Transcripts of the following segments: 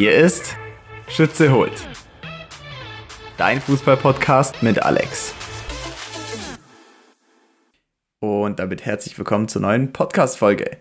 Hier ist Schütze holt. Dein Fußball-Podcast mit Alex. Und damit herzlich willkommen zur neuen Podcast-Folge.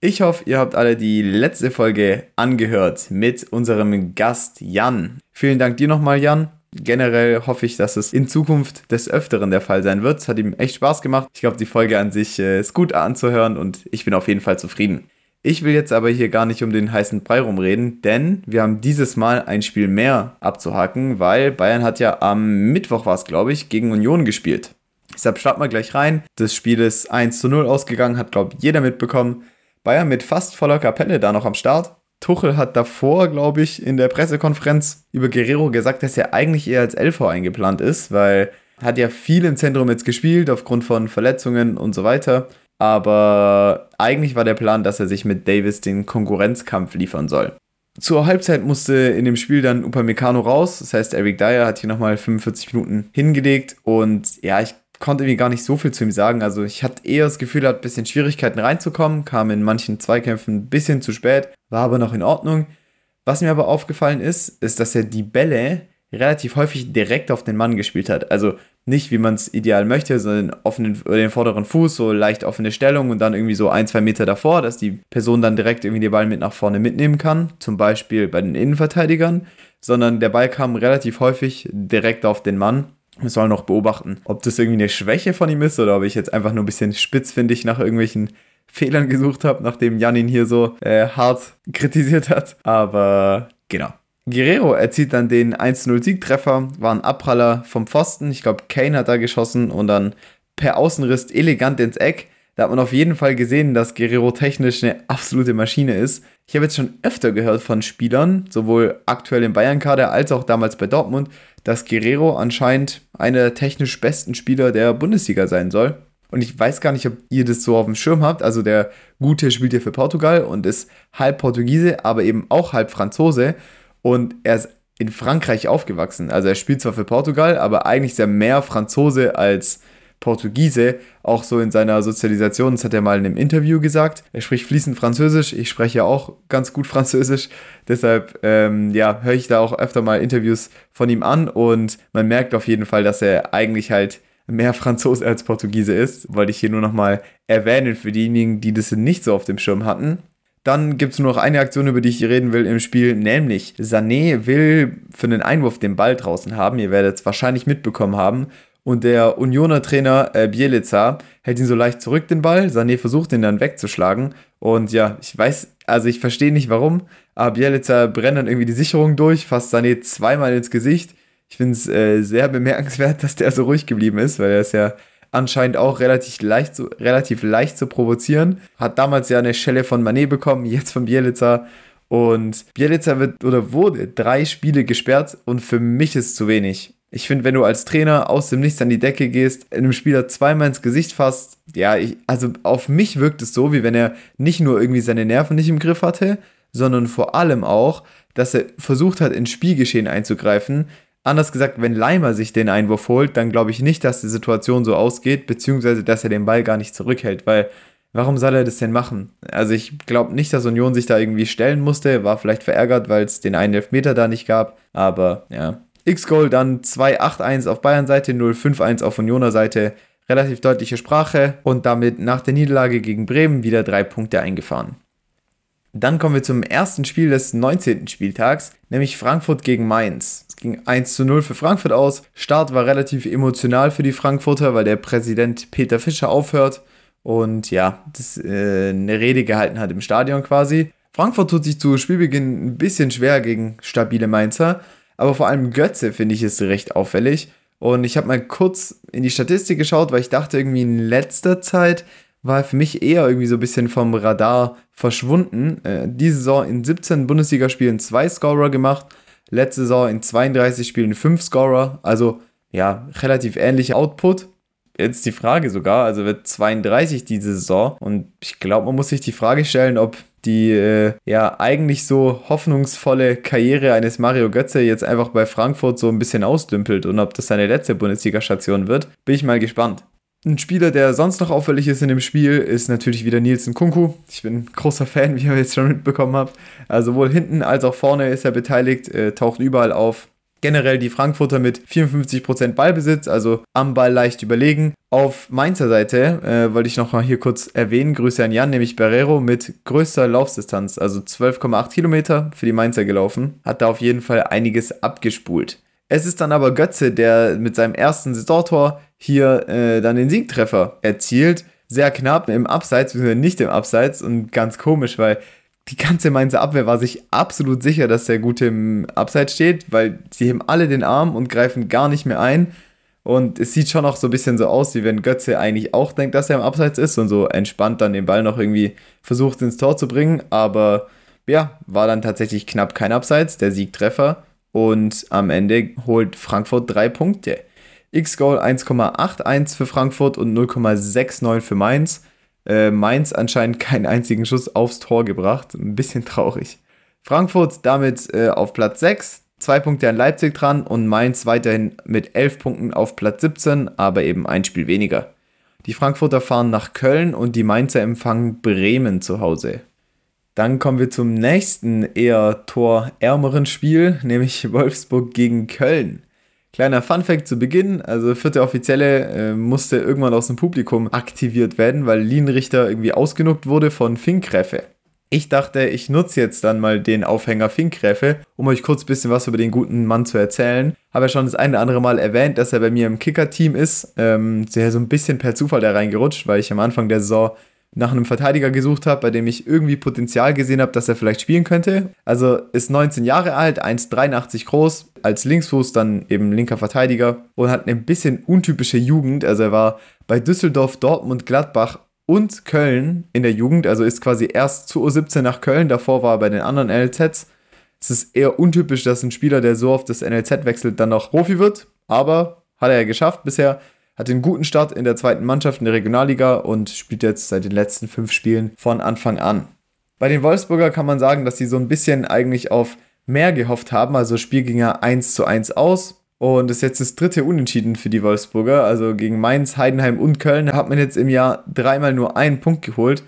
Ich hoffe, ihr habt alle die letzte Folge angehört mit unserem Gast Jan. Vielen Dank dir nochmal, Jan. Generell hoffe ich, dass es in Zukunft des Öfteren der Fall sein wird. Es hat ihm echt Spaß gemacht. Ich glaube, die Folge an sich äh, ist gut anzuhören und ich bin auf jeden Fall zufrieden. Ich will jetzt aber hier gar nicht um den heißen Brei rumreden, denn wir haben dieses Mal ein Spiel mehr abzuhaken, weil Bayern hat ja am Mittwoch war es, glaube ich, gegen Union gespielt. Deshalb starten wir gleich rein. Das Spiel ist 1 zu 0 ausgegangen, hat, glaube ich, jeder mitbekommen. Bayern mit fast voller Kapelle da noch am Start. Tuchel hat davor, glaube ich, in der Pressekonferenz über Guerrero gesagt, dass er eigentlich eher als LV eingeplant ist, weil er hat ja viel im Zentrum jetzt gespielt aufgrund von Verletzungen und so weiter. Aber eigentlich war der Plan, dass er sich mit Davis den Konkurrenzkampf liefern soll. Zur Halbzeit musste in dem Spiel dann Upamecano raus. Das heißt, Eric Dyer hat hier nochmal 45 Minuten hingelegt. Und ja, ich konnte irgendwie gar nicht so viel zu ihm sagen. Also ich hatte eher das Gefühl, er hat ein bisschen Schwierigkeiten reinzukommen, kam in manchen Zweikämpfen ein bisschen zu spät, war aber noch in Ordnung. Was mir aber aufgefallen ist, ist, dass er die Bälle relativ häufig direkt auf den Mann gespielt hat. Also nicht, wie man es ideal möchte, sondern den, den, vorderen Fuß, so leicht offene Stellung und dann irgendwie so ein, zwei Meter davor, dass die Person dann direkt irgendwie den Ball mit nach vorne mitnehmen kann. Zum Beispiel bei den Innenverteidigern. Sondern der Ball kam relativ häufig direkt auf den Mann wir sollen noch beobachten, ob das irgendwie eine Schwäche von ihm ist oder ob ich jetzt einfach nur ein bisschen spitzfindig nach irgendwelchen Fehlern gesucht habe, nachdem Jan ihn hier so äh, hart kritisiert hat. Aber genau. Guerrero erzielt dann den 1-0-Siegtreffer, war ein Abpraller vom Pfosten. Ich glaube, Kane hat da geschossen und dann per Außenriss elegant ins Eck. Da hat man auf jeden Fall gesehen, dass Guerrero technisch eine absolute Maschine ist. Ich habe jetzt schon öfter gehört von Spielern, sowohl aktuell im Bayern-Kader als auch damals bei Dortmund, dass Guerrero anscheinend einer der technisch besten Spieler der Bundesliga sein soll. Und ich weiß gar nicht, ob ihr das so auf dem Schirm habt. Also der Gute spielt ja für Portugal und ist halb Portugiese, aber eben auch halb Franzose. Und er ist in Frankreich aufgewachsen. Also er spielt zwar für Portugal, aber eigentlich ist er mehr Franzose als Portugiese, auch so in seiner Sozialisation, das hat er mal in einem Interview gesagt. Er spricht fließend Französisch, ich spreche ja auch ganz gut Französisch, deshalb ähm, ja, höre ich da auch öfter mal Interviews von ihm an und man merkt auf jeden Fall, dass er eigentlich halt mehr Franzose als Portugiese ist. Wollte ich hier nur nochmal erwähnen für diejenigen, die das nicht so auf dem Schirm hatten. Dann gibt es nur noch eine Aktion, über die ich reden will im Spiel, nämlich Sané will für einen Einwurf den Ball draußen haben. Ihr werdet es wahrscheinlich mitbekommen haben und der Unioner Trainer äh, Bielica hält ihn so leicht zurück, den Ball. Sané versucht ihn dann wegzuschlagen. Und ja, ich weiß, also ich verstehe nicht warum, aber Bielica brennt dann irgendwie die Sicherung durch, fasst Sané zweimal ins Gesicht. Ich finde es äh, sehr bemerkenswert, dass der so ruhig geblieben ist, weil er ist ja anscheinend auch relativ leicht, zu, relativ leicht zu provozieren. Hat damals ja eine Schelle von Manet bekommen, jetzt von Bielica. Und Bielica wird oder wurde drei Spiele gesperrt und für mich ist zu wenig. Ich finde, wenn du als Trainer aus dem Nichts an die Decke gehst, einem Spieler zweimal ins Gesicht fasst, ja, ich, also auf mich wirkt es so, wie wenn er nicht nur irgendwie seine Nerven nicht im Griff hatte, sondern vor allem auch, dass er versucht hat, ins Spielgeschehen einzugreifen. Anders gesagt, wenn Leimer sich den Einwurf holt, dann glaube ich nicht, dass die Situation so ausgeht, beziehungsweise dass er den Ball gar nicht zurückhält, weil warum soll er das denn machen? Also ich glaube nicht, dass Union sich da irgendwie stellen musste, war vielleicht verärgert, weil es den einen Elfmeter da nicht gab, aber ja, X-Goal dann 2-8-1 auf Bayern-Seite, 0-5-1 auf Unioner-Seite. Relativ deutliche Sprache und damit nach der Niederlage gegen Bremen wieder drei Punkte eingefahren. Dann kommen wir zum ersten Spiel des 19. Spieltags, nämlich Frankfurt gegen Mainz. Es ging 1 zu 0 für Frankfurt aus. Start war relativ emotional für die Frankfurter, weil der Präsident Peter Fischer aufhört und ja, das, äh, eine Rede gehalten hat im Stadion quasi. Frankfurt tut sich zu Spielbeginn ein bisschen schwer gegen stabile Mainzer, aber vor allem Götze finde ich es recht auffällig. Und ich habe mal kurz in die Statistik geschaut, weil ich dachte, irgendwie in letzter Zeit war für mich eher irgendwie so ein bisschen vom Radar verschwunden. Äh, diese Saison in 17 Bundesligaspielen zwei Scorer gemacht, letzte Saison in 32 Spielen fünf Scorer, also ja, relativ ähnlicher Output. Jetzt die Frage sogar, also wird 32 diese Saison und ich glaube, man muss sich die Frage stellen, ob die äh, ja eigentlich so hoffnungsvolle Karriere eines Mario Götze jetzt einfach bei Frankfurt so ein bisschen ausdümpelt und ob das seine letzte Bundesliga-Station wird, bin ich mal gespannt. Ein Spieler, der sonst noch auffällig ist in dem Spiel, ist natürlich wieder Nielsen Kunku. Ich bin großer Fan, wie ihr jetzt schon mitbekommen habt. Also sowohl hinten als auch vorne ist er beteiligt, äh, taucht überall auf. Generell die Frankfurter mit 54% Ballbesitz, also am Ball leicht überlegen. Auf Mainzer Seite äh, wollte ich noch mal hier kurz erwähnen, Grüße an Jan, nämlich Barrero mit größter Laufdistanz, also 12,8 Kilometer für die Mainzer gelaufen. Hat da auf jeden Fall einiges abgespult. Es ist dann aber Götze, der mit seinem ersten Saisontor hier äh, dann den Siegtreffer erzielt. Sehr knapp im Abseits, beziehungsweise nicht im Abseits und ganz komisch, weil die ganze Mainzer Abwehr war sich absolut sicher, dass der Gute im Abseits steht, weil sie heben alle den Arm und greifen gar nicht mehr ein. Und es sieht schon auch so ein bisschen so aus, wie wenn Götze eigentlich auch denkt, dass er im Abseits ist und so entspannt dann den Ball noch irgendwie versucht ins Tor zu bringen. Aber ja, war dann tatsächlich knapp kein Abseits, der Siegtreffer. Und am Ende holt Frankfurt drei Punkte. X-Goal 1,81 für Frankfurt und 0,69 für Mainz. Äh, Mainz anscheinend keinen einzigen Schuss aufs Tor gebracht. Ein bisschen traurig. Frankfurt damit äh, auf Platz 6, zwei Punkte an Leipzig dran und Mainz weiterhin mit 11 Punkten auf Platz 17, aber eben ein Spiel weniger. Die Frankfurter fahren nach Köln und die Mainzer empfangen Bremen zu Hause. Dann kommen wir zum nächsten eher torärmeren Spiel, nämlich Wolfsburg gegen Köln. Kleiner Funfact zu Beginn, also vierte Offizielle äh, musste irgendwann aus dem Publikum aktiviert werden, weil Linienrichter irgendwie ausgenuckt wurde von Finkräfe. Ich dachte, ich nutze jetzt dann mal den Aufhänger Finkräfe, um euch kurz ein bisschen was über den guten Mann zu erzählen. Habe ja schon das eine oder andere Mal erwähnt, dass er bei mir im Kicker-Team ist. Ähm, sehr so ein bisschen per Zufall da reingerutscht, weil ich am Anfang der Saison nach einem Verteidiger gesucht habe, bei dem ich irgendwie Potenzial gesehen habe, dass er vielleicht spielen könnte. Also ist 19 Jahre alt, 1,83 groß, als Linksfuß dann eben linker Verteidiger und hat eine bisschen untypische Jugend. Also er war bei Düsseldorf, Dortmund, Gladbach und Köln in der Jugend, also ist quasi erst zu U17 nach Köln, davor war er bei den anderen NLZs. Es ist eher untypisch, dass ein Spieler, der so auf das NLZ wechselt, dann noch Profi wird, aber hat er ja geschafft bisher hatte einen guten Start in der zweiten Mannschaft in der Regionalliga und spielt jetzt seit den letzten fünf Spielen von Anfang an. Bei den Wolfsburger kann man sagen, dass sie so ein bisschen eigentlich auf mehr gehofft haben. Also das Spiel ging ja 1 zu 1 aus. Und ist jetzt das dritte Unentschieden für die Wolfsburger. Also gegen Mainz, Heidenheim und Köln hat man jetzt im Jahr dreimal nur einen Punkt geholt.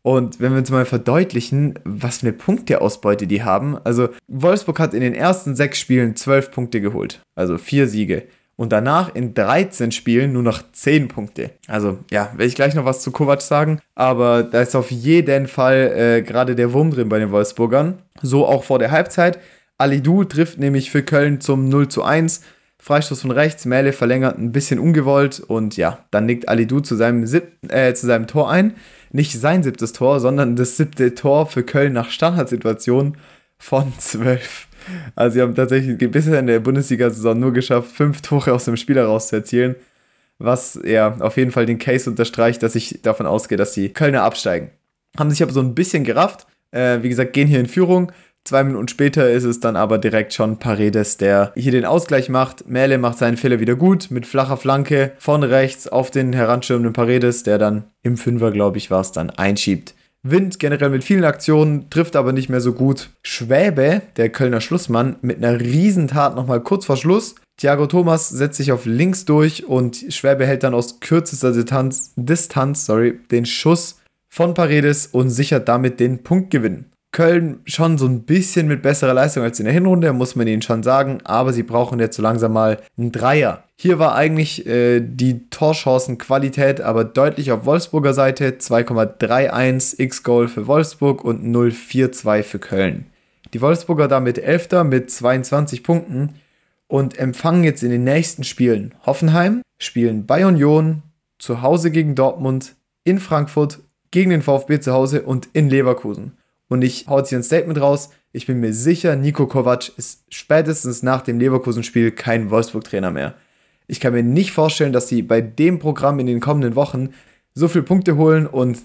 Und wenn wir uns mal verdeutlichen, was für eine Punkteausbeute die haben. Also Wolfsburg hat in den ersten sechs Spielen zwölf Punkte geholt. Also vier Siege und danach in 13 Spielen nur noch 10 Punkte. Also ja, werde ich gleich noch was zu Kovac sagen, aber da ist auf jeden Fall äh, gerade der Wurm drin bei den Wolfsburgern. So auch vor der Halbzeit. Alidou trifft nämlich für Köln zum 0 zu 1. Freistoß von rechts, Mähle verlängert ein bisschen ungewollt und ja, dann nickt Alidou zu seinem, äh, zu seinem Tor ein. Nicht sein siebtes Tor, sondern das siebte Tor für Köln nach Standardsituation von 12. Also sie haben tatsächlich bisher in der Bundesliga-Saison nur geschafft, fünf Tore aus dem Spiel heraus zu erzielen. Was ja auf jeden Fall den Case unterstreicht, dass ich davon ausgehe, dass die Kölner absteigen. Haben sich aber so ein bisschen gerafft. Äh, wie gesagt, gehen hier in Führung. Zwei Minuten später ist es dann aber direkt schon Paredes, der hier den Ausgleich macht. Mähle macht seinen Fehler wieder gut mit flacher Flanke von rechts auf den heranschirmenden Paredes, der dann im Fünfer, glaube ich, war es dann, einschiebt. Wind generell mit vielen Aktionen, trifft aber nicht mehr so gut. Schwäbe, der Kölner Schlussmann, mit einer Riesentat nochmal kurz vor Schluss. Thiago Thomas setzt sich auf links durch und Schwäbe hält dann aus kürzester Distanz, Distanz sorry, den Schuss von Paredes und sichert damit den Punktgewinn. Köln schon so ein bisschen mit besserer Leistung als in der Hinrunde, muss man ihnen schon sagen, aber sie brauchen jetzt so langsam mal einen Dreier. Hier war eigentlich äh, die Torchancenqualität aber deutlich auf Wolfsburger Seite, 2,31 X-Goal für Wolfsburg und 0,42 für Köln. Die Wolfsburger damit Elfter mit 22 Punkten und empfangen jetzt in den nächsten Spielen Hoffenheim, spielen bei Union, zu Hause gegen Dortmund, in Frankfurt, gegen den VfB zu Hause und in Leverkusen. Und ich hau jetzt hier ein Statement raus. Ich bin mir sicher, Nico Kovac ist spätestens nach dem Leverkusen-Spiel kein Wolfsburg-Trainer mehr. Ich kann mir nicht vorstellen, dass sie bei dem Programm in den kommenden Wochen so viele Punkte holen und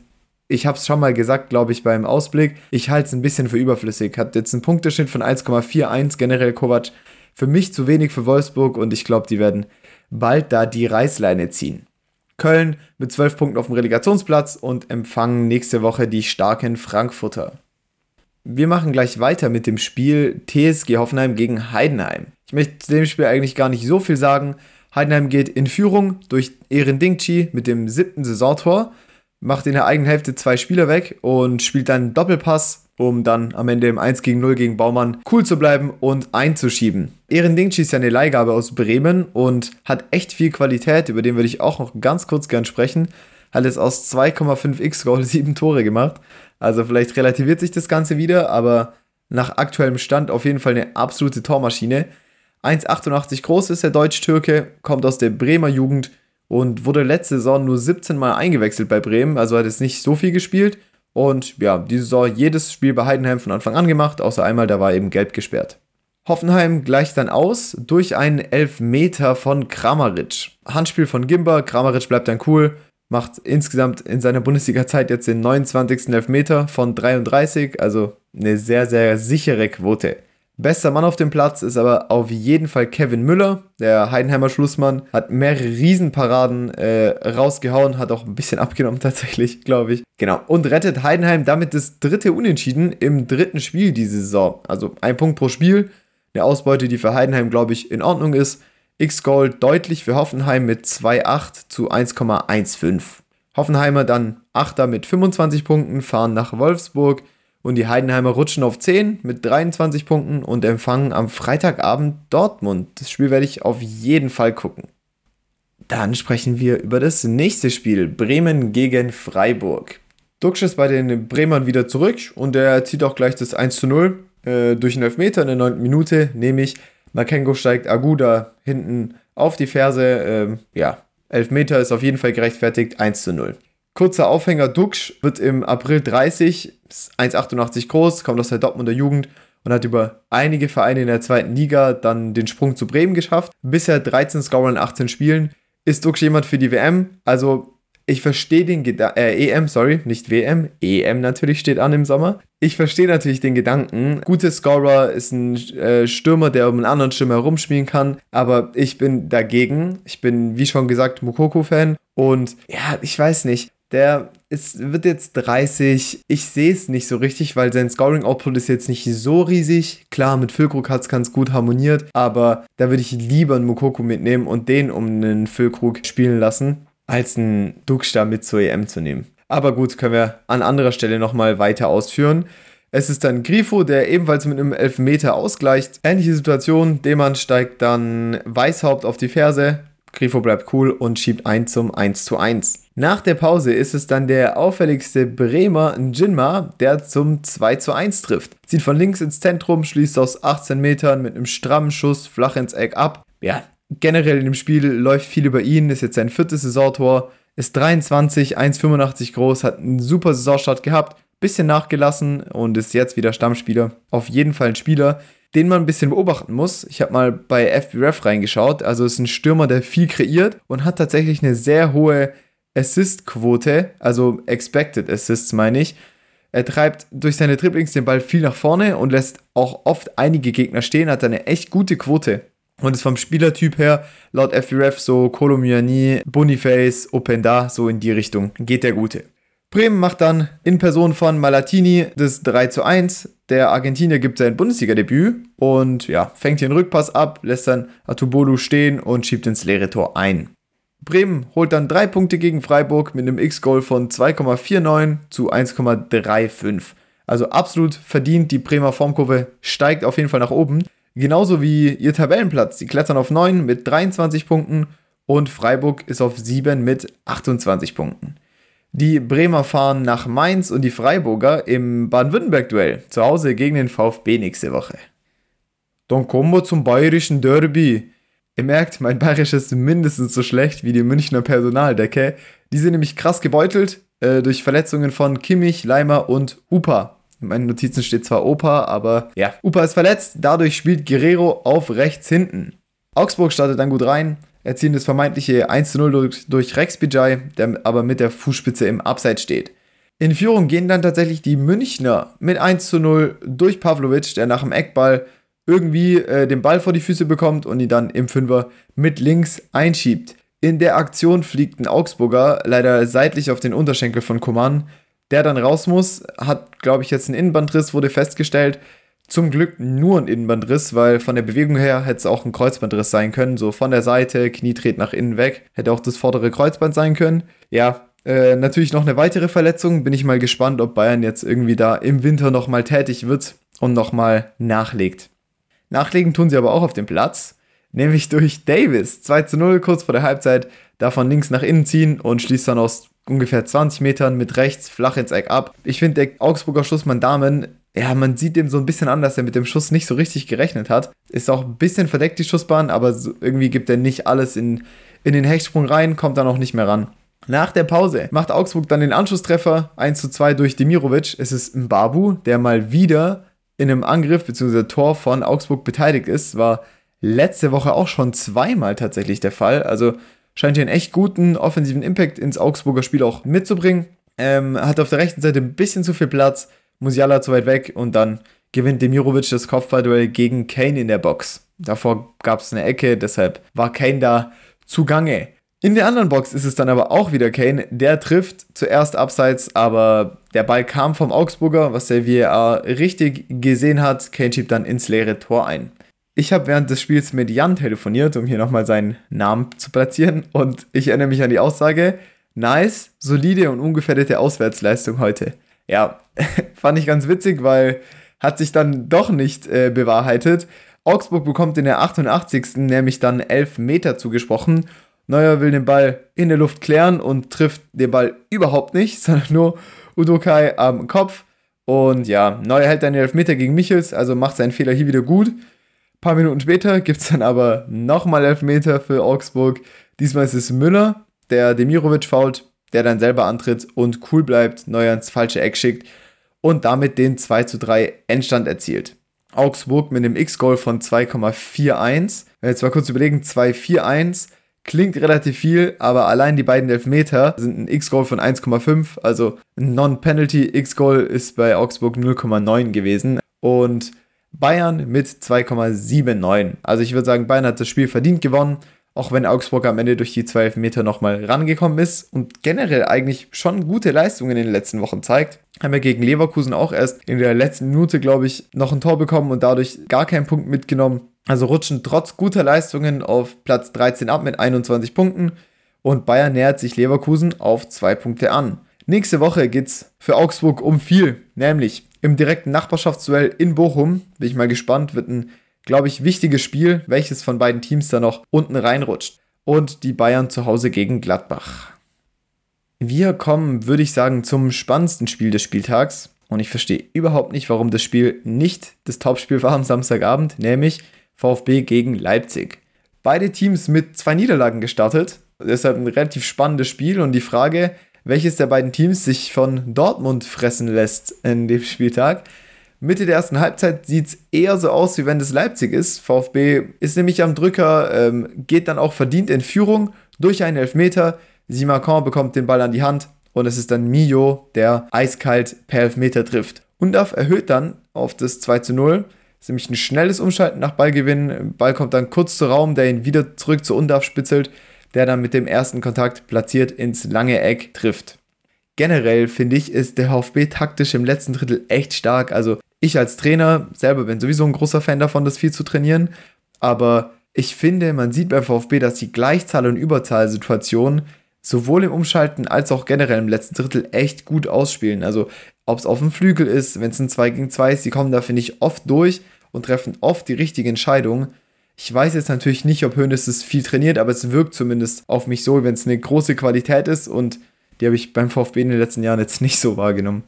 ich habe es schon mal gesagt, glaube ich, beim Ausblick. Ich halte es ein bisschen für überflüssig. Hat jetzt einen Punkteschnitt von 1,41 generell Kovac. Für mich zu wenig für Wolfsburg und ich glaube, die werden bald da die Reißleine ziehen. Köln mit 12 Punkten auf dem Relegationsplatz und empfangen nächste Woche die starken Frankfurter. Wir machen gleich weiter mit dem Spiel TSG Hoffenheim gegen Heidenheim. Ich möchte zu dem Spiel eigentlich gar nicht so viel sagen. Heidenheim geht in Führung durch Ehren Dingchi mit dem siebten Saisontor, macht in der eigenen Hälfte zwei Spieler weg und spielt dann Doppelpass, um dann am Ende im 1 gegen 0 gegen Baumann cool zu bleiben und einzuschieben. Ehren Dingchi ist ja eine Leihgabe aus Bremen und hat echt viel Qualität, über den würde ich auch noch ganz kurz gern sprechen. Hat es aus 2,5 X-Goal sieben Tore gemacht. Also vielleicht relativiert sich das Ganze wieder, aber nach aktuellem Stand auf jeden Fall eine absolute Tormaschine. 1,88 groß ist der Deutsch-Türke, kommt aus der Bremer Jugend und wurde letzte Saison nur 17 Mal eingewechselt bei Bremen, also hat es nicht so viel gespielt. Und ja, diese Saison jedes Spiel bei Heidenheim von Anfang an gemacht, außer einmal, da war eben gelb gesperrt. Hoffenheim gleicht dann aus durch einen Elfmeter von Kramaric. Handspiel von Gimba, Kramaric bleibt dann cool, macht insgesamt in seiner Bundesliga-Zeit jetzt den 29. Elfmeter von 33, also eine sehr, sehr sichere Quote. Bester Mann auf dem Platz ist aber auf jeden Fall Kevin Müller, der Heidenheimer Schlussmann, hat mehrere Riesenparaden äh, rausgehauen, hat auch ein bisschen abgenommen tatsächlich, glaube ich. Genau, und rettet Heidenheim damit das dritte Unentschieden im dritten Spiel diese Saison. Also ein Punkt pro Spiel, eine Ausbeute, die für Heidenheim, glaube ich, in Ordnung ist. X-Goal deutlich für Hoffenheim mit 2,8 zu 1,15. Hoffenheimer dann Achter mit 25 Punkten, fahren nach Wolfsburg und die Heidenheimer rutschen auf 10 mit 23 Punkten und empfangen am Freitagabend Dortmund. Das Spiel werde ich auf jeden Fall gucken. Dann sprechen wir über das nächste Spiel. Bremen gegen Freiburg. Duxch ist bei den Bremern wieder zurück und er zieht auch gleich das 1 zu 0 äh, durch einen Elfmeter in der 9. Minute, nämlich Makengo steigt Aguda hinten auf die Ferse. Äh, ja, Elfmeter ist auf jeden Fall gerechtfertigt, 1 zu 0. Kurzer Aufhänger, Duxch wird im April 30, 1,88 groß, kommt aus der Dortmunder Jugend und hat über einige Vereine in der zweiten Liga dann den Sprung zu Bremen geschafft. Bisher 13 Scorer in 18 Spielen. Ist Duxch jemand für die WM? Also ich verstehe den Gedanken, äh, EM, sorry, nicht WM, EM natürlich steht an im Sommer. Ich verstehe natürlich den Gedanken. Gute Scorer ist ein äh, Stürmer, der um einen anderen Stürmer herumspielen kann, aber ich bin dagegen. Ich bin, wie schon gesagt, Mukoko-Fan und ja, ich weiß nicht. Der ist, wird jetzt 30. Ich sehe es nicht so richtig, weil sein Scoring-Output ist jetzt nicht so riesig. Klar, mit Füllkrug hat es ganz gut harmoniert, aber da würde ich lieber einen Mukoko mitnehmen und den um einen Füllkrug spielen lassen, als einen Duxch mit zur EM zu nehmen. Aber gut, können wir an anderer Stelle nochmal weiter ausführen. Es ist dann Grifo, der ebenfalls mit einem Elfmeter ausgleicht. Ähnliche Situation, Demann steigt dann Weißhaupt auf die Ferse. Grifo bleibt cool und schiebt ein zum 1 zu 1. Nach der Pause ist es dann der auffälligste Bremer Njinma, der zum 2 zu 1 trifft. Zieht von links ins Zentrum, schließt aus 18 Metern mit einem strammen Schuss flach ins Eck ab. Ja, generell in dem Spiel läuft viel über ihn, ist jetzt sein viertes Saisontor, ist 23, 1,85 groß, hat einen super Saisonstart gehabt, bisschen nachgelassen und ist jetzt wieder Stammspieler. Auf jeden Fall ein Spieler, den man ein bisschen beobachten muss. Ich habe mal bei FBref reingeschaut, also ist ein Stürmer, der viel kreiert und hat tatsächlich eine sehr hohe Assist-Quote, also Expected Assists meine ich. Er treibt durch seine Triplings den Ball viel nach vorne und lässt auch oft einige Gegner stehen, hat eine echt gute Quote. Und ist vom Spielertyp her, laut FBref, so Kolomiani, Boniface, Openda, so in die Richtung geht der Gute. Bremen macht dann in Person von Malatini das 3 zu 1. Der Argentinier gibt sein Bundesliga-Debüt und ja, fängt den Rückpass ab, lässt dann Atubolu stehen und schiebt ins leere Tor ein. Bremen holt dann drei Punkte gegen Freiburg mit einem X-Goal von 2,49 zu 1,35. Also absolut verdient, die Bremer Formkurve steigt auf jeden Fall nach oben. Genauso wie ihr Tabellenplatz. Die klettern auf 9 mit 23 Punkten und Freiburg ist auf 7 mit 28 Punkten. Die Bremer fahren nach Mainz und die Freiburger im Baden-Württemberg-Duell zu Hause gegen den VfB nächste Woche. Dann kommen wir zum bayerischen Derby. Ihr merkt, mein Bayerisch ist mindestens so schlecht wie die Münchner Personaldecke. Die sind nämlich krass gebeutelt äh, durch Verletzungen von Kimmich, Leimer und Upa. In meinen Notizen steht zwar Opa, aber ja, Upa ist verletzt, dadurch spielt Guerrero auf rechts hinten. Augsburg startet dann gut rein, erzielen das vermeintliche 1-0 durch, durch Rex Bijay, der aber mit der Fußspitze im Abseits steht. In Führung gehen dann tatsächlich die Münchner mit 1-0 durch Pavlovic, der nach dem Eckball irgendwie äh, den Ball vor die Füße bekommt und ihn dann im Fünfer mit links einschiebt. In der Aktion fliegt ein Augsburger leider seitlich auf den Unterschenkel von Coman, der dann raus muss, hat, glaube ich, jetzt einen Innenbandriss, wurde festgestellt. Zum Glück nur ein Innenbandriss, weil von der Bewegung her hätte es auch ein Kreuzbandriss sein können. So von der Seite, Knie dreht nach innen weg. Hätte auch das vordere Kreuzband sein können. Ja, äh, natürlich noch eine weitere Verletzung. Bin ich mal gespannt, ob Bayern jetzt irgendwie da im Winter nochmal tätig wird und nochmal nachlegt. Nachlegen tun sie aber auch auf dem Platz, nämlich durch Davis. 2 zu 0 kurz vor der Halbzeit, davon links nach innen ziehen und schließt dann aus ungefähr 20 Metern mit rechts flach ins Eck ab. Ich finde, der Augsburger Schussmann Damen ja, man sieht dem so ein bisschen an, dass er mit dem Schuss nicht so richtig gerechnet hat. Ist auch ein bisschen verdeckt, die Schussbahn, aber irgendwie gibt er nicht alles in, in den Hechtsprung rein, kommt dann auch nicht mehr ran. Nach der Pause macht Augsburg dann den Anschlusstreffer 1 zu 2 durch Demirovic. Es ist Mbabu, der mal wieder in einem Angriff bzw. Tor von Augsburg beteiligt ist. War letzte Woche auch schon zweimal tatsächlich der Fall. Also scheint hier einen echt guten offensiven Impact ins Augsburger Spiel auch mitzubringen. Ähm, hat auf der rechten Seite ein bisschen zu viel Platz Musiala zu weit weg und dann gewinnt Demirovic das Kopfballduell gegen Kane in der Box. Davor gab es eine Ecke, deshalb war Kane da zugange. In der anderen Box ist es dann aber auch wieder Kane, der trifft zuerst abseits, aber der Ball kam vom Augsburger, was der VAR richtig gesehen hat. Kane schiebt dann ins leere Tor ein. Ich habe während des Spiels mit Jan telefoniert, um hier nochmal seinen Namen zu platzieren und ich erinnere mich an die Aussage, nice, solide und ungefährdete Auswärtsleistung heute ja, fand ich ganz witzig, weil hat sich dann doch nicht äh, bewahrheitet. Augsburg bekommt in der 88. nämlich dann 11 Meter zugesprochen. Neuer will den Ball in der Luft klären und trifft den Ball überhaupt nicht, sondern nur Udokai am Kopf. Und ja, Neuer hält dann den Elfmeter gegen Michels, also macht seinen Fehler hier wieder gut. Ein paar Minuten später gibt es dann aber nochmal Elfmeter für Augsburg. Diesmal ist es Müller, der Demirovic fault der dann selber antritt und cool bleibt, Neuer ins falsche Eck schickt und damit den 2 zu 3 Endstand erzielt. Augsburg mit einem X-Goal von 2,41. Wenn wir jetzt mal kurz überlegen, 2,41 klingt relativ viel, aber allein die beiden Elfmeter sind ein X-Goal von 1,5. Also ein Non-Penalty X-Goal ist bei Augsburg 0,9 gewesen. Und Bayern mit 2,79. Also ich würde sagen, Bayern hat das Spiel verdient gewonnen auch wenn Augsburg am Ende durch die 12 Meter nochmal rangekommen ist und generell eigentlich schon gute Leistungen in den letzten Wochen zeigt. Haben wir gegen Leverkusen auch erst in der letzten Minute, glaube ich, noch ein Tor bekommen und dadurch gar keinen Punkt mitgenommen. Also rutschen trotz guter Leistungen auf Platz 13 ab mit 21 Punkten und Bayern nähert sich Leverkusen auf zwei Punkte an. Nächste Woche geht es für Augsburg um viel, nämlich im direkten Nachbarschaftsduell in Bochum. Bin ich mal gespannt, wird ein glaube ich, wichtiges Spiel, welches von beiden Teams da noch unten reinrutscht. Und die Bayern zu Hause gegen Gladbach. Wir kommen, würde ich sagen, zum spannendsten Spiel des Spieltags. Und ich verstehe überhaupt nicht, warum das Spiel nicht das Topspiel war am Samstagabend, nämlich VfB gegen Leipzig. Beide Teams mit zwei Niederlagen gestartet. Deshalb ein relativ spannendes Spiel und die Frage, welches der beiden Teams sich von Dortmund fressen lässt in dem Spieltag, Mitte der ersten Halbzeit sieht es eher so aus, wie wenn es Leipzig ist. VfB ist nämlich am Drücker, ähm, geht dann auch verdient in Führung durch einen Elfmeter. Simakon bekommt den Ball an die Hand und es ist dann Mio, der eiskalt per Elfmeter trifft. Undaf erhöht dann auf das 2 zu 0. Das ist nämlich ein schnelles Umschalten nach Ballgewinn. Ball kommt dann kurz zu Raum, der ihn wieder zurück zu Undaf spitzelt, der dann mit dem ersten Kontakt platziert ins lange Eck trifft generell finde ich, ist der VfB taktisch im letzten Drittel echt stark. Also ich als Trainer selber bin sowieso ein großer Fan davon, das viel zu trainieren. Aber ich finde, man sieht beim VfB, dass die Gleichzahl- und Überzahlsituationen sowohl im Umschalten als auch generell im letzten Drittel echt gut ausspielen. Also ob es auf dem Flügel ist, wenn es ein 2 gegen 2 ist, die kommen da, finde ich, oft durch und treffen oft die richtige Entscheidung. Ich weiß jetzt natürlich nicht, ob Hönes es viel trainiert, aber es wirkt zumindest auf mich so, wenn es eine große Qualität ist und die habe ich beim VfB in den letzten Jahren jetzt nicht so wahrgenommen.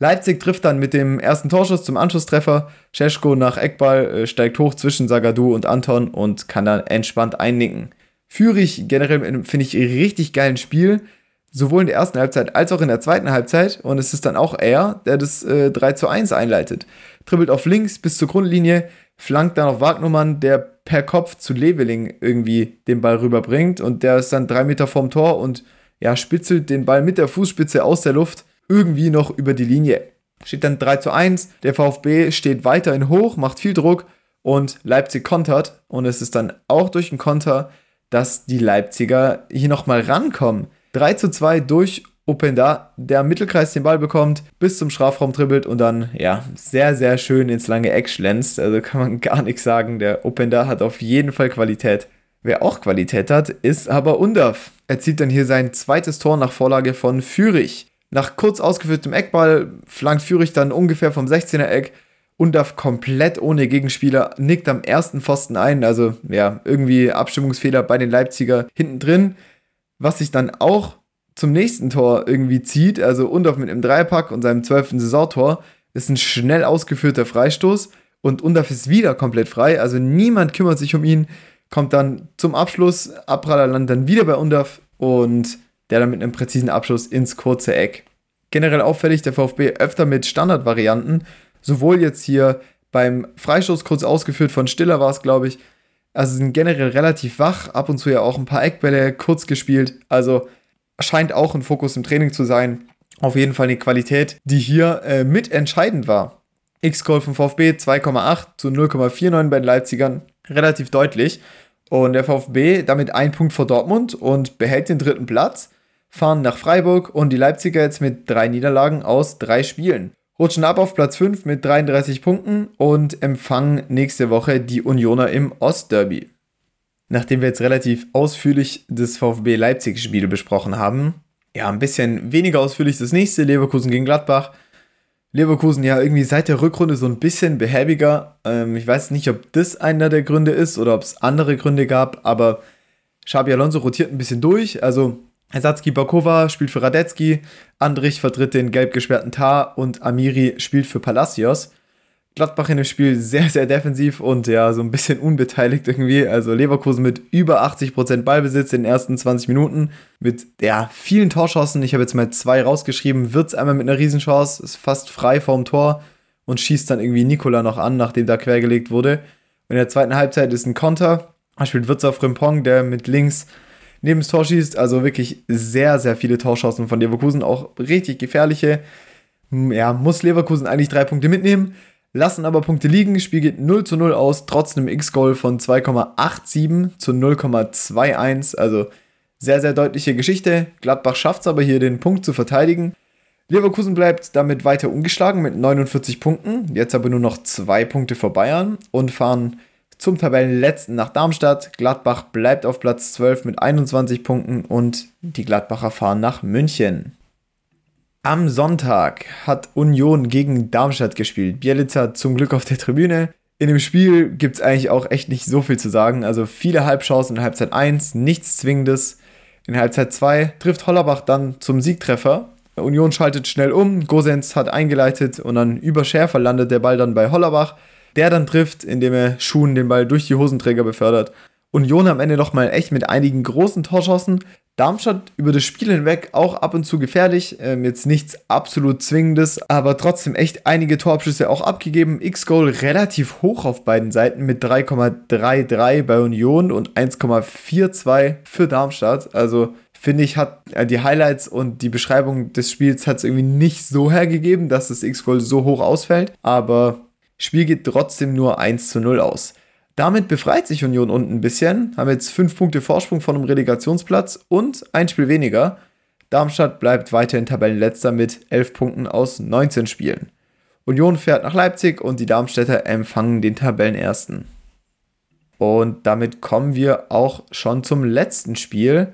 Leipzig trifft dann mit dem ersten Torschuss zum Anschlusstreffer. Scheschko nach Eckball äh, steigt hoch zwischen Sagadu und Anton und kann dann entspannt einnicken. Führig generell finde ich richtig geilen Spiel, sowohl in der ersten Halbzeit als auch in der zweiten Halbzeit. Und es ist dann auch er, der das äh, 3 zu 1 einleitet. Tribbelt auf links bis zur Grundlinie, flankt dann auf Wagnumann, der per Kopf zu Leveling irgendwie den Ball rüberbringt. Und der ist dann drei Meter vorm Tor und ja, spitzelt den Ball mit der Fußspitze aus der Luft irgendwie noch über die Linie. Steht dann 3 zu 1. Der VfB steht weiterhin hoch, macht viel Druck und Leipzig kontert. Und es ist dann auch durch den Konter, dass die Leipziger hier nochmal rankommen. 3 zu 2 durch Openda, der am Mittelkreis den Ball bekommt, bis zum Strafraum dribbelt und dann, ja, sehr, sehr schön ins lange Eck schlänzt. Also kann man gar nichts sagen. Der Openda hat auf jeden Fall Qualität. Wer auch Qualität hat, ist aber Undaf. Er zieht dann hier sein zweites Tor nach Vorlage von Fürich. Nach kurz ausgeführtem Eckball flankt Fürich dann ungefähr vom 16er Eck. Undaf komplett ohne Gegenspieler, nickt am ersten Pfosten ein. Also ja, irgendwie Abstimmungsfehler bei den Leipziger hinten drin. Was sich dann auch zum nächsten Tor irgendwie zieht. Also Undaf mit einem Dreipack und seinem zwölften Saisontor ist ein schnell ausgeführter Freistoß. Und Undaf ist wieder komplett frei. Also niemand kümmert sich um ihn kommt dann zum Abschluss, Abraller landet dann wieder bei Undaf und der dann mit einem präzisen Abschluss ins kurze Eck. Generell auffällig der VfB öfter mit Standardvarianten, sowohl jetzt hier beim Freistoß kurz ausgeführt von Stiller war es, glaube ich. Also sind generell relativ wach, ab und zu ja auch ein paar Eckbälle kurz gespielt. Also scheint auch ein Fokus im Training zu sein. Auf jeden Fall eine Qualität, die hier äh, mitentscheidend war. X-Call vom VfB 2,8 zu 0,49 bei den Leipzigern relativ deutlich. Und der VfB damit ein Punkt vor Dortmund und behält den dritten Platz, fahren nach Freiburg und die Leipziger jetzt mit drei Niederlagen aus drei Spielen. Rutschen ab auf Platz 5 mit 33 Punkten und empfangen nächste Woche die Unioner im Ostderby. Nachdem wir jetzt relativ ausführlich das VfB Leipzig-Spiel besprochen haben, ja, ein bisschen weniger ausführlich das nächste, Leverkusen gegen Gladbach, Leverkusen ja irgendwie seit der Rückrunde so ein bisschen behäbiger. Ähm, ich weiß nicht, ob das einer der Gründe ist oder ob es andere Gründe gab, aber Xabi Alonso rotiert ein bisschen durch. Also Ersatzkeeper Kova spielt für Radetzky, Andrich vertritt den gelb gesperrten Tar und Amiri spielt für Palacios. Gladbach in dem Spiel sehr, sehr defensiv und ja, so ein bisschen unbeteiligt irgendwie. Also Leverkusen mit über 80% Ballbesitz in den ersten 20 Minuten. Mit ja, vielen Torschancen. Ich habe jetzt mal zwei rausgeschrieben. Wirtz einmal mit einer Riesenchance, ist fast frei vorm Tor und schießt dann irgendwie Nikola noch an, nachdem da quergelegt wurde. Und in der zweiten Halbzeit ist ein Konter. Da spielt Wirtz auf Rimpong, der mit links neben das Tor schießt. Also wirklich sehr, sehr viele Torschancen von Leverkusen. Auch richtig gefährliche. Ja, muss Leverkusen eigentlich drei Punkte mitnehmen lassen aber Punkte liegen. Spiel geht 0 zu 0 aus, trotz einem X-Goal von 2,87 zu 0,21. Also sehr, sehr deutliche Geschichte. Gladbach schafft es aber hier, den Punkt zu verteidigen. Leverkusen bleibt damit weiter ungeschlagen mit 49 Punkten, jetzt aber nur noch zwei Punkte vor Bayern und fahren zum Tabellenletzten nach Darmstadt. Gladbach bleibt auf Platz 12 mit 21 Punkten und die Gladbacher fahren nach München. Am Sonntag hat Union gegen Darmstadt gespielt. Bielitzer zum Glück auf der Tribüne. In dem Spiel gibt es eigentlich auch echt nicht so viel zu sagen. Also viele Halbchancen in Halbzeit 1, nichts Zwingendes. In Halbzeit 2 trifft Hollerbach dann zum Siegtreffer. Union schaltet schnell um, Gosens hat eingeleitet und dann über Schärfer landet der Ball dann bei Hollerbach. Der dann trifft, indem er Schuhen den Ball durch die Hosenträger befördert. Union am Ende nochmal echt mit einigen großen Torschancen. Darmstadt über das Spiel hinweg auch ab und zu gefährlich. Ähm, jetzt nichts absolut Zwingendes, aber trotzdem echt einige Torabschüsse auch abgegeben. X-Goal relativ hoch auf beiden Seiten mit 3,33 bei Union und 1,42 für Darmstadt. Also finde ich, hat äh, die Highlights und die Beschreibung des Spiels hat es irgendwie nicht so hergegeben, dass das X-Goal so hoch ausfällt. Aber Spiel geht trotzdem nur 1 zu 0 aus. Damit befreit sich Union unten ein bisschen, haben jetzt 5 Punkte Vorsprung von einem Relegationsplatz und ein Spiel weniger. Darmstadt bleibt weiterhin Tabellenletzter mit 11 Punkten aus 19 Spielen. Union fährt nach Leipzig und die Darmstädter empfangen den Tabellenersten. Und damit kommen wir auch schon zum letzten Spiel,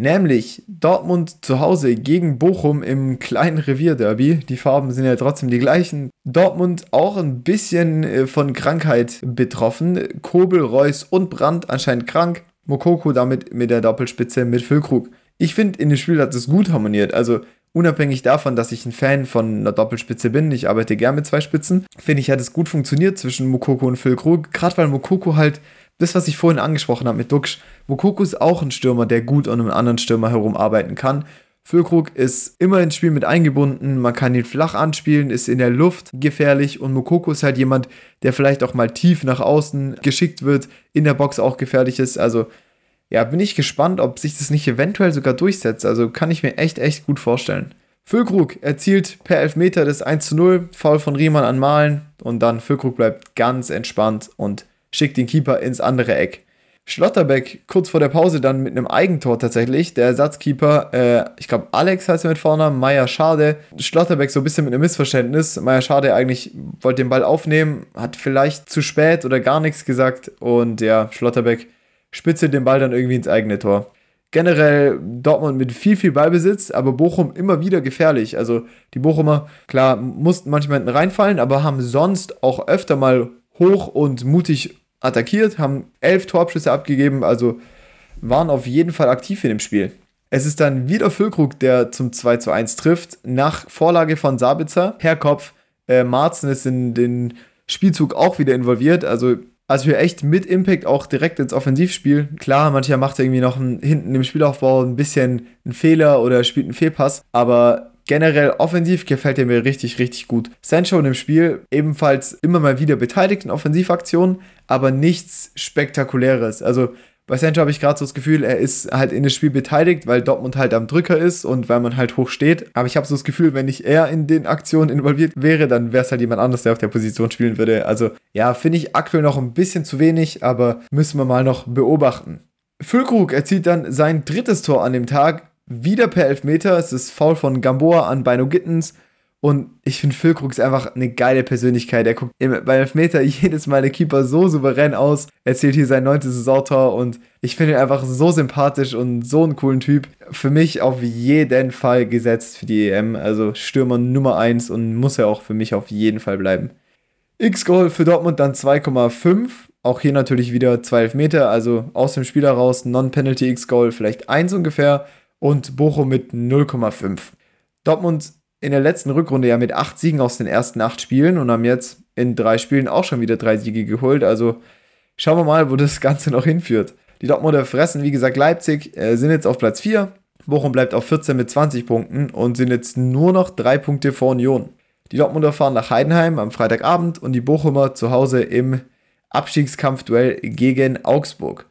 Nämlich Dortmund zu Hause gegen Bochum im kleinen Revierderby. Die Farben sind ja trotzdem die gleichen. Dortmund auch ein bisschen äh, von Krankheit betroffen. Kobel, Reus und Brandt anscheinend krank. Mokoko damit mit der Doppelspitze mit Füllkrug. Ich finde, in dem Spiel hat es gut harmoniert. Also unabhängig davon, dass ich ein Fan von einer Doppelspitze bin, ich arbeite gern mit zwei Spitzen, finde ich, hat es gut funktioniert zwischen Mokoko und Füllkrug. Gerade weil Mokoko halt das, was ich vorhin angesprochen habe mit Duxch, Mokoko ist auch ein Stürmer, der gut an einem anderen Stürmer herumarbeiten kann. Füllkrug ist immer ins Spiel mit eingebunden, man kann ihn flach anspielen, ist in der Luft gefährlich und Mokoko ist halt jemand, der vielleicht auch mal tief nach außen geschickt wird, in der Box auch gefährlich ist. Also ja, bin ich gespannt, ob sich das nicht eventuell sogar durchsetzt. Also kann ich mir echt, echt gut vorstellen. Füllkrug erzielt per Elfmeter das 1 zu 0, Foul von Riemann an Malen und dann Füllkrug bleibt ganz entspannt und schickt den Keeper ins andere Eck. Schlotterbeck kurz vor der Pause dann mit einem Eigentor tatsächlich. Der Ersatzkeeper, äh, ich glaube Alex heißt er mit Vornamen, Meier Schade. Schlotterbeck so ein bisschen mit einem Missverständnis. Meier Schade eigentlich wollte den Ball aufnehmen, hat vielleicht zu spät oder gar nichts gesagt und ja, Schlotterbeck spitze den Ball dann irgendwie ins eigene Tor. Generell Dortmund mit viel, viel Ballbesitz, aber Bochum immer wieder gefährlich. Also die Bochumer, klar, mussten manchmal hinten reinfallen, aber haben sonst auch öfter mal hoch und mutig attackiert, haben elf Torabschüsse abgegeben, also waren auf jeden Fall aktiv in dem Spiel. Es ist dann wieder Füllkrug, der zum 2 zu 1 trifft, nach Vorlage von Sabitzer. Herr Kopf, äh, Marzen ist in den Spielzug auch wieder involviert, also also wir echt mit Impact auch direkt ins Offensivspiel. Klar, mancher macht irgendwie noch einen, hinten im Spielaufbau ein bisschen einen Fehler oder spielt einen Fehlpass, aber generell offensiv gefällt er mir richtig, richtig gut. Sancho in dem Spiel ebenfalls immer mal wieder beteiligt in Offensivaktionen, aber nichts Spektakuläres. Also bei Sancho habe ich gerade so das Gefühl, er ist halt in das Spiel beteiligt, weil Dortmund halt am Drücker ist und weil man halt hoch steht. Aber ich habe so das Gefühl, wenn nicht er in den Aktionen involviert wäre, dann wäre es halt jemand anderes, der auf der Position spielen würde. Also ja, finde ich aktuell noch ein bisschen zu wenig, aber müssen wir mal noch beobachten. Füllkrug erzielt dann sein drittes Tor an dem Tag, wieder per Elfmeter. Es ist Foul von Gamboa an Beino Gittens. Und ich finde, Füllkrug ist einfach eine geile Persönlichkeit. Er guckt bei Elfmeter jedes Mal der Keeper so souverän aus. Er zählt hier sein neuntes Saisontor und ich finde ihn einfach so sympathisch und so einen coolen Typ. Für mich auf jeden Fall gesetzt für die EM. Also Stürmer Nummer 1 und muss er auch für mich auf jeden Fall bleiben. X-Goal für Dortmund dann 2,5. Auch hier natürlich wieder 2 Elfmeter, also aus dem Spiel heraus Non-Penalty X-Goal vielleicht 1 ungefähr und Bochum mit 0,5. Dortmund in der letzten Rückrunde ja mit acht Siegen aus den ersten acht Spielen und haben jetzt in drei Spielen auch schon wieder drei Siege geholt. Also schauen wir mal, wo das Ganze noch hinführt. Die Dortmunder fressen, wie gesagt, Leipzig, äh, sind jetzt auf Platz 4. Bochum bleibt auf 14 mit 20 Punkten und sind jetzt nur noch drei Punkte vor Union. Die Dortmunder fahren nach Heidenheim am Freitagabend und die Bochumer zu Hause im Abstiegskampfduell gegen Augsburg.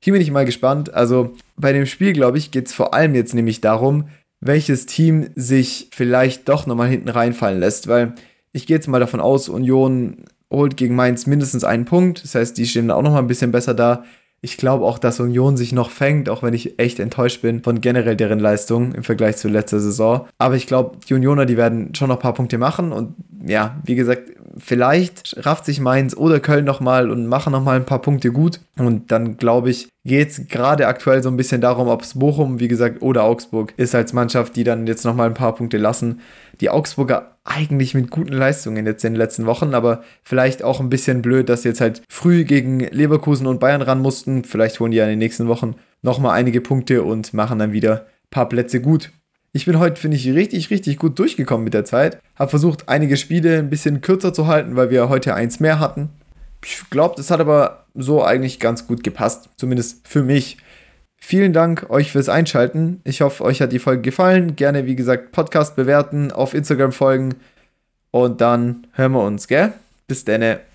Hier bin ich mal gespannt. Also bei dem Spiel, glaube ich, geht es vor allem jetzt nämlich darum, welches Team sich vielleicht doch nochmal hinten reinfallen lässt, weil ich gehe jetzt mal davon aus, Union holt gegen Mainz mindestens einen Punkt. Das heißt, die stehen auch nochmal ein bisschen besser da. Ich glaube auch, dass Union sich noch fängt, auch wenn ich echt enttäuscht bin von generell deren Leistung im Vergleich zu letzter Saison. Aber ich glaube, die Unioner, die werden schon noch ein paar Punkte machen. Und ja, wie gesagt, vielleicht rafft sich Mainz oder Köln nochmal und machen nochmal ein paar Punkte gut. Und dann glaube ich, geht es gerade aktuell so ein bisschen darum, ob es Bochum, wie gesagt, oder Augsburg ist als Mannschaft, die dann jetzt nochmal ein paar Punkte lassen. Die Augsburger eigentlich mit guten Leistungen jetzt in den letzten Wochen, aber vielleicht auch ein bisschen blöd, dass sie jetzt halt früh gegen Leverkusen und Bayern ran mussten. Vielleicht holen die ja in den nächsten Wochen nochmal einige Punkte und machen dann wieder ein paar Plätze gut. Ich bin heute, finde ich, richtig, richtig gut durchgekommen mit der Zeit. Habe versucht, einige Spiele ein bisschen kürzer zu halten, weil wir heute eins mehr hatten. Ich glaube, das hat aber so eigentlich ganz gut gepasst. Zumindest für mich. Vielen Dank euch fürs Einschalten. Ich hoffe, euch hat die Folge gefallen. Gerne, wie gesagt, Podcast bewerten, auf Instagram folgen. Und dann hören wir uns, gell? Bis denne.